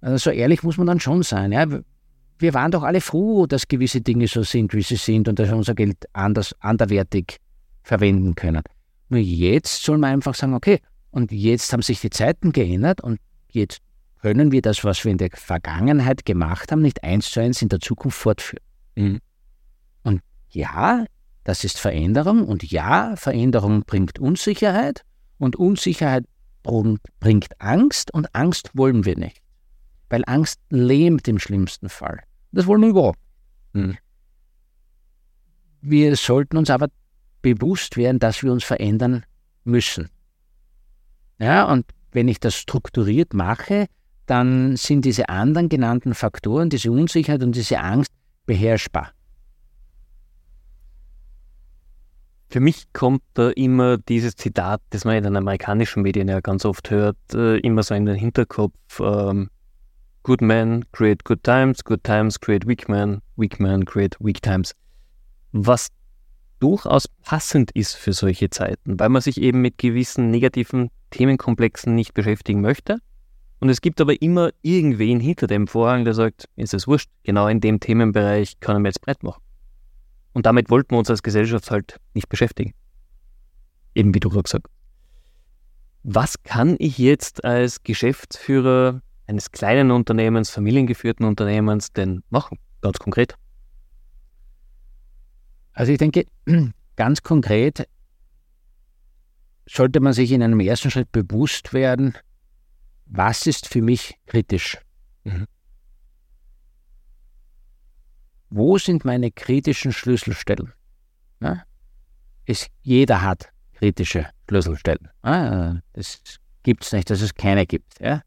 Also so ehrlich muss man dann schon sein. Ja? Wir waren doch alle froh, dass gewisse Dinge so sind, wie sie sind und dass wir unser Geld anders, anderwertig verwenden können. Nur jetzt soll man einfach sagen, okay, und jetzt haben sich die Zeiten geändert und Jetzt können wir das, was wir in der Vergangenheit gemacht haben, nicht eins zu eins in der Zukunft fortführen. Mhm. Und ja, das ist Veränderung und ja, Veränderung bringt Unsicherheit und Unsicherheit bringt Angst und Angst wollen wir nicht. Weil Angst lähmt im schlimmsten Fall. Das wollen wir überhaupt. Mhm. Wir sollten uns aber bewusst werden, dass wir uns verändern müssen. Ja, und wenn ich das strukturiert mache, dann sind diese anderen genannten Faktoren, diese Unsicherheit und diese Angst beherrschbar. Für mich kommt da immer dieses Zitat, das man in den amerikanischen Medien ja ganz oft hört, äh, immer so in den Hinterkopf. Ähm, good men create good times, good times create weak men, weak men create weak times. Was durchaus passend ist für solche Zeiten, weil man sich eben mit gewissen negativen Themenkomplexen nicht beschäftigen möchte. Und es gibt aber immer irgendwen hinter dem Vorhang, der sagt, ist es wurscht, genau in dem Themenbereich können wir jetzt Brett machen. Und damit wollten wir uns als Gesellschaft halt nicht beschäftigen. Eben wie du gerade gesagt hast. Was kann ich jetzt als Geschäftsführer eines kleinen Unternehmens, familiengeführten Unternehmens denn machen? Ganz konkret. Also ich denke, [CLEARS THROAT] ganz konkret sollte man sich in einem ersten Schritt bewusst werden, was ist für mich kritisch? Mhm. Wo sind meine kritischen Schlüsselstellen? Ja? Es, jeder hat kritische Schlüsselstellen. Ja? Das gibt es nicht, dass es keine gibt. Ja?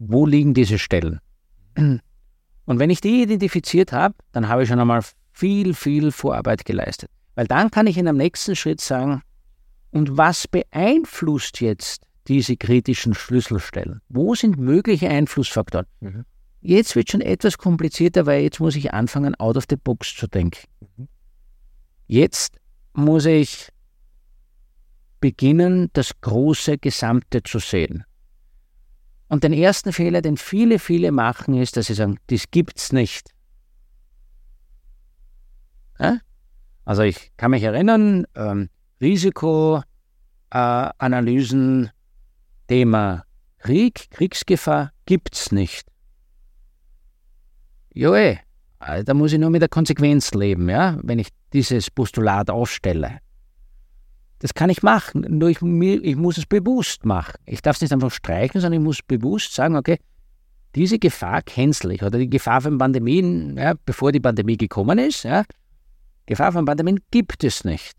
Wo liegen diese Stellen? Und wenn ich die identifiziert habe, dann habe ich schon einmal viel, viel Vorarbeit geleistet. Weil dann kann ich in einem nächsten Schritt sagen, und was beeinflusst jetzt diese kritischen Schlüsselstellen? Wo sind mögliche Einflussfaktoren? Mhm. Jetzt wird schon etwas komplizierter, weil jetzt muss ich anfangen, out of the box zu denken. Jetzt muss ich beginnen, das große Gesamte zu sehen. Und den ersten Fehler, den viele, viele machen, ist, dass sie sagen, das gibt's nicht. Ja? Also ich kann mich erinnern, ähm, Risikoanalysen, äh, Thema Krieg, Kriegsgefahr gibt's nicht. Ja, ey, äh, da muss ich nur mit der Konsequenz leben, ja, wenn ich dieses Postulat aufstelle. Das kann ich machen, nur ich, ich muss es bewusst machen. Ich darf es nicht einfach streichen, sondern ich muss bewusst sagen, okay, diese Gefahr cancel ich oder die Gefahr von Pandemien, ja, bevor die Pandemie gekommen ist, ja, Gefahr von Pandemien gibt es nicht.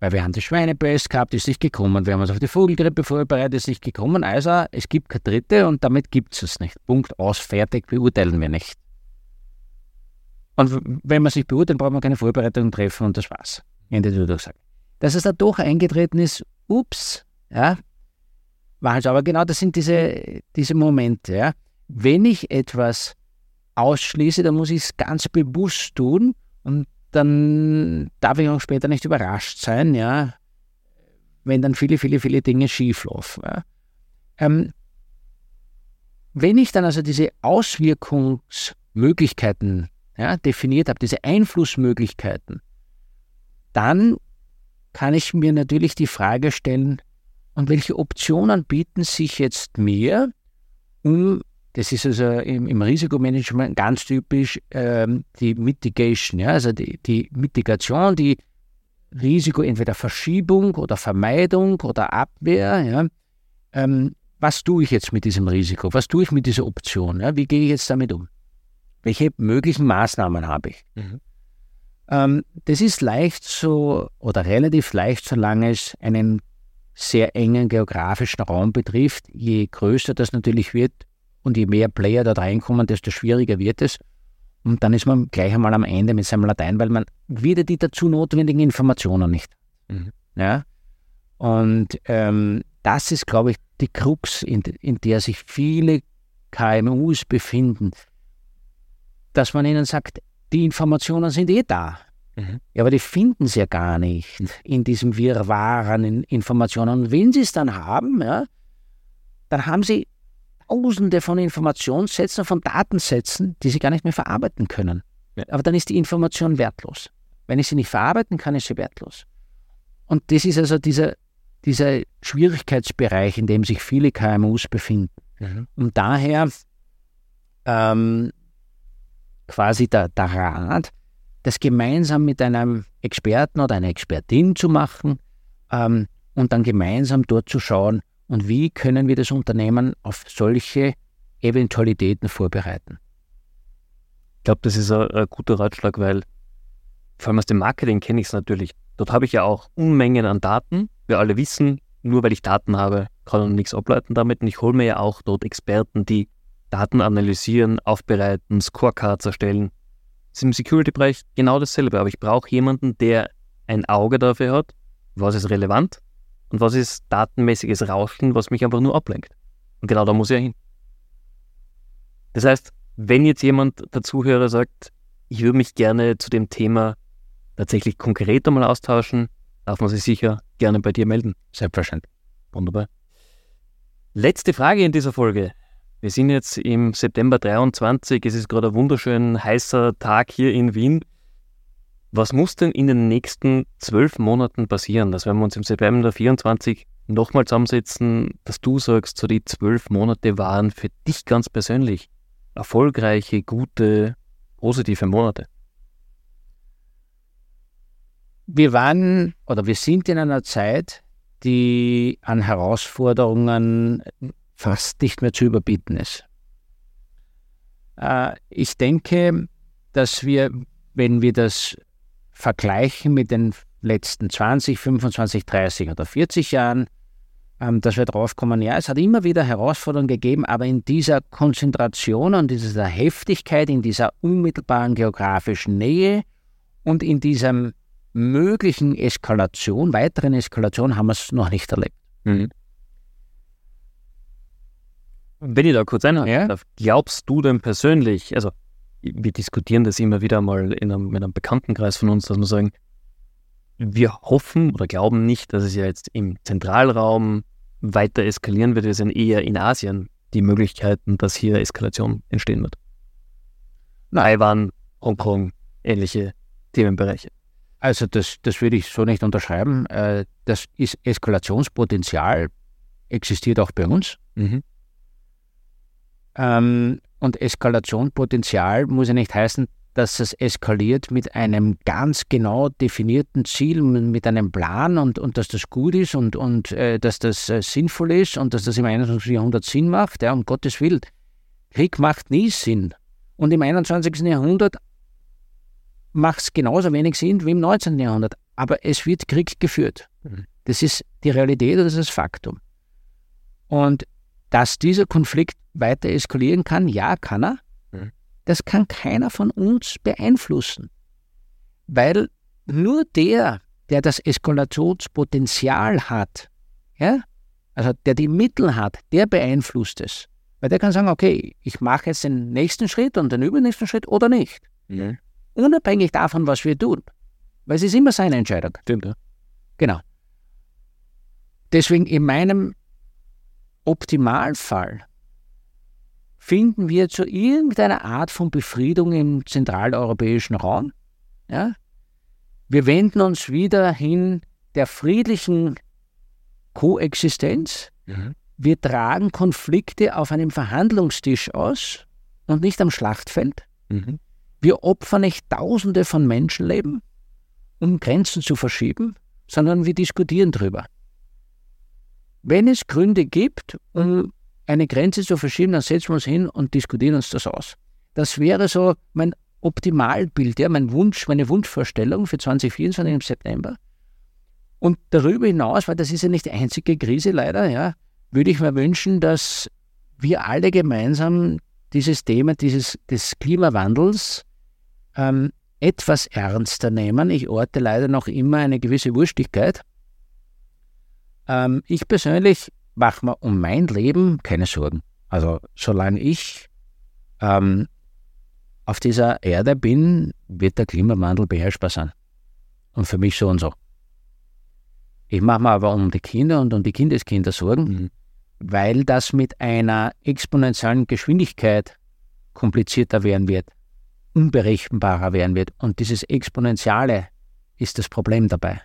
Weil wir haben die Schweinepest gehabt, ist nicht gekommen. Wir haben uns auf die Vogelgrippe vorbereitet, ist nicht gekommen. Also es gibt keine dritte und damit gibt es es nicht. Punkt aus, fertig, beurteilen wir nicht. Und wenn man sich beurteilt, braucht man keine Vorbereitung treffen und das war's. Ende der Durchsage. Dass es da doch eingetreten ist, ups, ja, war halt aber genau das sind diese, diese Momente. Ja. Wenn ich etwas ausschließe, dann muss ich es ganz bewusst tun und dann darf ich auch später nicht überrascht sein, ja, wenn dann viele, viele, viele Dinge schieflaufen. Ja. Ähm, wenn ich dann also diese Auswirkungsmöglichkeiten ja, definiert habe, diese Einflussmöglichkeiten, dann kann ich mir natürlich die Frage stellen, und welche Optionen bieten sich jetzt mir, um, das ist also im, im Risikomanagement ganz typisch, ähm, die Mitigation, ja, also die, die Mitigation, die Risiko entweder Verschiebung oder Vermeidung oder Abwehr, ja, ähm, was tue ich jetzt mit diesem Risiko? Was tue ich mit dieser Option? Ja? Wie gehe ich jetzt damit um? Welche möglichen Maßnahmen habe ich? Mhm. Ähm, das ist leicht so oder relativ leicht, solange es einen sehr engen geografischen Raum betrifft. Je größer das natürlich wird und je mehr Player dort reinkommen, desto schwieriger wird es. Und dann ist man gleich einmal am Ende mit seinem Latein, weil man wieder die dazu notwendigen Informationen nicht. Mhm. Ja? Und ähm, das ist, glaube ich, die Krux, in, in der sich viele KMUs befinden dass man ihnen sagt, die Informationen sind eh da. Mhm. Ja, aber die finden sie ja gar nicht in diesem Wirrwarr an Informationen. Und wenn sie es dann haben, ja, dann haben sie tausende von Informationssätzen, von Datensätzen, die sie gar nicht mehr verarbeiten können. Ja. Aber dann ist die Information wertlos. Wenn ich sie nicht verarbeiten kann, ist sie wertlos. Und das ist also dieser, dieser Schwierigkeitsbereich, in dem sich viele KMUs befinden. Mhm. Und daher ähm, quasi der, der Rat, das gemeinsam mit einem Experten oder einer Expertin zu machen ähm, und dann gemeinsam dort zu schauen, und wie können wir das Unternehmen auf solche Eventualitäten vorbereiten. Ich glaube, das ist ein, ein, guter Ratschlag, weil vor allem aus dem Marketing kenne ich es natürlich. Dort habe ich ja auch Unmengen an Daten. Wir alle wissen, nur weil ich Daten habe, kann man nichts ableiten damit. Und ich hole mir ja auch dort Experten, die Daten analysieren, aufbereiten, Scorecards erstellen. Das ist im Security-Bereich genau dasselbe, aber ich brauche jemanden, der ein Auge dafür hat, was ist relevant und was ist datenmäßiges Rauschen, was mich einfach nur ablenkt. Und genau da muss ich ja hin. Das heißt, wenn jetzt jemand der Zuhörer sagt, ich würde mich gerne zu dem Thema tatsächlich konkret einmal austauschen, darf man sich sicher gerne bei dir melden. Selbstverständlich. Wunderbar. Letzte Frage in dieser Folge. Wir sind jetzt im September 23. Es ist gerade ein wunderschön heißer Tag hier in Wien. Was muss denn in den nächsten zwölf Monaten passieren, dass wenn wir uns im September 24 nochmal zusammensetzen, dass du sagst, so die zwölf Monate waren für dich ganz persönlich erfolgreiche, gute, positive Monate? Wir waren oder wir sind in einer Zeit, die an Herausforderungen fast nicht mehr zu überbieten ist. Äh, ich denke, dass wir, wenn wir das vergleichen mit den letzten 20, 25, 30 oder 40 Jahren, ähm, dass wir drauf kommen, ja, es hat immer wieder Herausforderungen gegeben, aber in dieser Konzentration und dieser Heftigkeit, in dieser unmittelbaren geografischen Nähe und in diesem möglichen Eskalation, weiteren Eskalation haben wir es noch nicht erlebt. Mhm. Wenn ich da kurz einhaken ja? darf, glaubst du denn persönlich, also wir diskutieren das immer wieder mal in einem, in einem Bekanntenkreis von uns, dass wir sagen, wir hoffen oder glauben nicht, dass es ja jetzt im Zentralraum weiter eskalieren wird. Wir sehen eher in Asien die Möglichkeiten, dass hier Eskalation entstehen wird. Taiwan, Hongkong, ähnliche Themenbereiche. Also das, das würde ich so nicht unterschreiben. Äh, das ist Eskalationspotenzial existiert auch bei uns. Mhm. Ähm, und Eskalationspotenzial muss ja nicht heißen, dass es eskaliert mit einem ganz genau definierten Ziel, mit einem Plan und, und dass das gut ist und, und äh, dass das äh, sinnvoll ist und dass das im 21. Jahrhundert Sinn macht. Ja, um Gottes Willen. Krieg macht nie Sinn. Und im 21. Jahrhundert macht es genauso wenig Sinn wie im 19. Jahrhundert. Aber es wird Krieg geführt. Mhm. Das ist die Realität und das ist das Faktum. Und dass dieser Konflikt weiter eskalieren kann, ja, kann er. Mhm. Das kann keiner von uns beeinflussen. Weil nur der, der das Eskalationspotenzial hat, ja, also der die Mittel hat, der beeinflusst es. Weil der kann sagen, okay, ich mache jetzt den nächsten Schritt und den übernächsten Schritt oder nicht. Mhm. Unabhängig davon, was wir tun. Weil es ist immer seine Entscheidung. Stimmt, ja. Genau. Deswegen in meinem Optimalfall finden wir zu irgendeiner Art von Befriedung im zentraleuropäischen Raum. Ja? Wir wenden uns wieder hin der friedlichen Koexistenz. Mhm. Wir tragen Konflikte auf einem Verhandlungstisch aus und nicht am Schlachtfeld. Mhm. Wir opfern nicht Tausende von Menschenleben, um Grenzen zu verschieben, sondern wir diskutieren drüber. Wenn es Gründe gibt, um eine Grenze zu verschieben, dann setzen wir uns hin und diskutieren uns das aus. Das wäre so mein Optimalbild, ja, mein Wunsch, meine Wunschvorstellung für 2024 im September. Und darüber hinaus, weil das ist ja nicht die einzige Krise leider, ja, würde ich mir wünschen, dass wir alle gemeinsam dieses Thema dieses, des Klimawandels ähm, etwas ernster nehmen. Ich orte leider noch immer eine gewisse Wurstigkeit. Ähm, ich persönlich mache mir um mein Leben keine Sorgen. Also solange ich ähm, auf dieser Erde bin, wird der Klimawandel beherrschbar sein. Und für mich so und so. Ich mache mir aber um die Kinder und um die Kindeskinder Sorgen, mhm. weil das mit einer exponentiellen Geschwindigkeit komplizierter werden wird unberechenbarer werden wird. Und dieses Exponentiale ist das Problem dabei.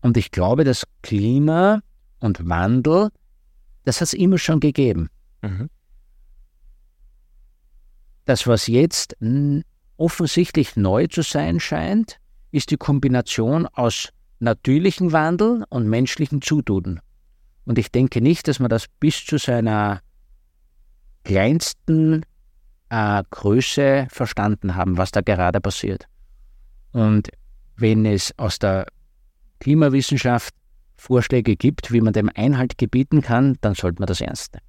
Und ich glaube, dass Klima und Wandel, das hat es immer schon gegeben. Mhm. Das, was jetzt offensichtlich neu zu sein scheint, ist die Kombination aus natürlichem Wandel und menschlichem Zutun. Und ich denke nicht, dass man das bis zu seiner kleinsten äh, Größe verstanden haben, was da gerade passiert. Und wenn es aus der Klimawissenschaft Vorschläge gibt, wie man dem Einhalt gebieten kann, dann sollte man das ernst nehmen.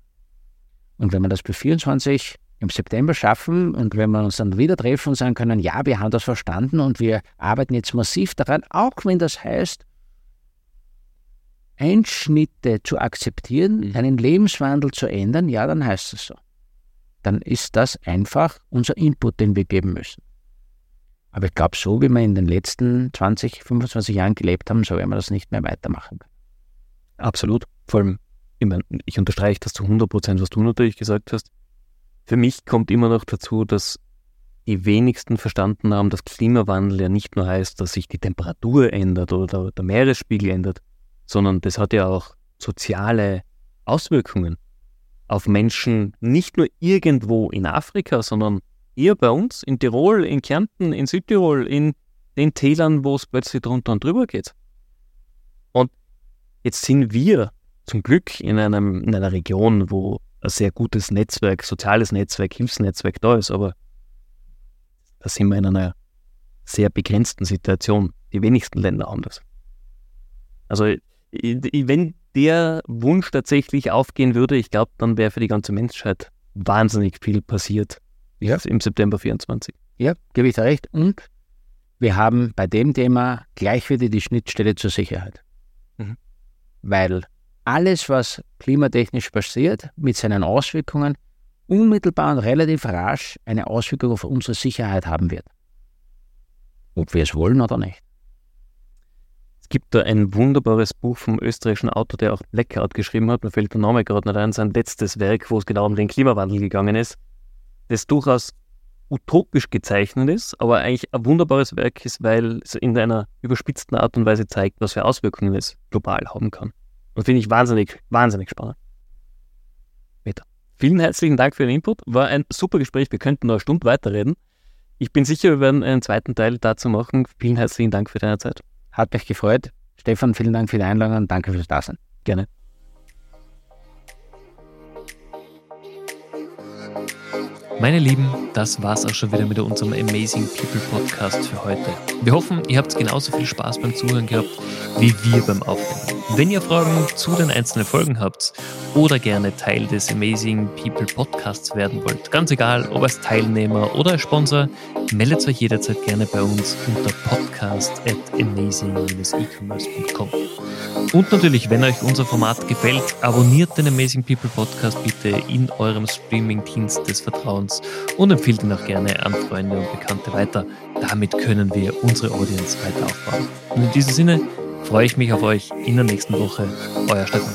Und wenn man das bei 24 im September schaffen und wenn wir uns dann wieder treffen und sagen können, ja, wir haben das verstanden und wir arbeiten jetzt massiv daran, auch wenn das heißt, Einschnitte zu akzeptieren, mhm. einen Lebenswandel zu ändern, ja, dann heißt es so. Dann ist das einfach unser Input, den wir geben müssen. Aber ich glaube, so wie wir in den letzten 20, 25 Jahren gelebt haben, so werden wir das nicht mehr weitermachen. Absolut. Vor allem, ich, meine, ich unterstreiche das zu 100 Prozent, was du natürlich gesagt hast. Für mich kommt immer noch dazu, dass die wenigsten verstanden haben, dass Klimawandel ja nicht nur heißt, dass sich die Temperatur ändert oder der Meeresspiegel ändert, sondern das hat ja auch soziale Auswirkungen auf Menschen, nicht nur irgendwo in Afrika, sondern hier bei uns in Tirol, in Kärnten, in Südtirol, in den Tälern, wo es plötzlich drunter und drüber geht. Und jetzt sind wir zum Glück in, einem, in einer Region, wo ein sehr gutes Netzwerk, soziales Netzwerk, Hilfsnetzwerk da ist, aber da sind wir in einer sehr begrenzten Situation. Die wenigsten Länder haben das. Also wenn der Wunsch tatsächlich aufgehen würde, ich glaube, dann wäre für die ganze Menschheit wahnsinnig viel passiert ja. im September 24. Ja, gebe ich dir recht. Und wir haben bei dem Thema gleich wieder die Schnittstelle zur Sicherheit. Mhm. Weil alles, was klimatechnisch passiert, mit seinen Auswirkungen unmittelbar und relativ rasch eine Auswirkung auf unsere Sicherheit haben wird. Ob wir es wollen oder nicht. Es gibt da ein wunderbares Buch vom österreichischen Autor, der auch Blackout geschrieben hat. Mir fällt der Name gerade nicht ein. Sein letztes Werk, wo es genau um den Klimawandel gegangen ist, das durchaus utopisch gezeichnet ist, aber eigentlich ein wunderbares Werk ist, weil es in einer überspitzten Art und Weise zeigt, was für Auswirkungen es global haben kann. Und finde ich wahnsinnig, wahnsinnig spannend. Peter, vielen herzlichen Dank für den Input. War ein super Gespräch. Wir könnten noch eine Stunde weiterreden. Ich bin sicher, wir werden einen zweiten Teil dazu machen. Vielen herzlichen Dank für deine Zeit. Hat mich gefreut. Stefan, vielen Dank für die Einladung und danke fürs Dasein. Gerne. Meine Lieben, das war's auch schon wieder mit unserem Amazing People Podcast für heute. Wir hoffen, ihr habt genauso viel Spaß beim Zuhören gehabt wie wir beim Aufnehmen. Wenn ihr Fragen zu den einzelnen Folgen habt oder gerne Teil des Amazing People Podcasts werden wollt, ganz egal, ob als Teilnehmer oder als Sponsor, meldet euch jederzeit gerne bei uns unter podcast at amazing-ecommerce.com. Und natürlich, wenn euch unser Format gefällt, abonniert den Amazing People Podcast bitte in eurem Streaming-Dienst des Vertrauens und empfiehlt ihn auch gerne an Freunde und Bekannte weiter. Damit können wir unsere Audience weiter aufbauen. Und in diesem Sinne freue ich mich auf euch in der nächsten Woche. Euer Stefan.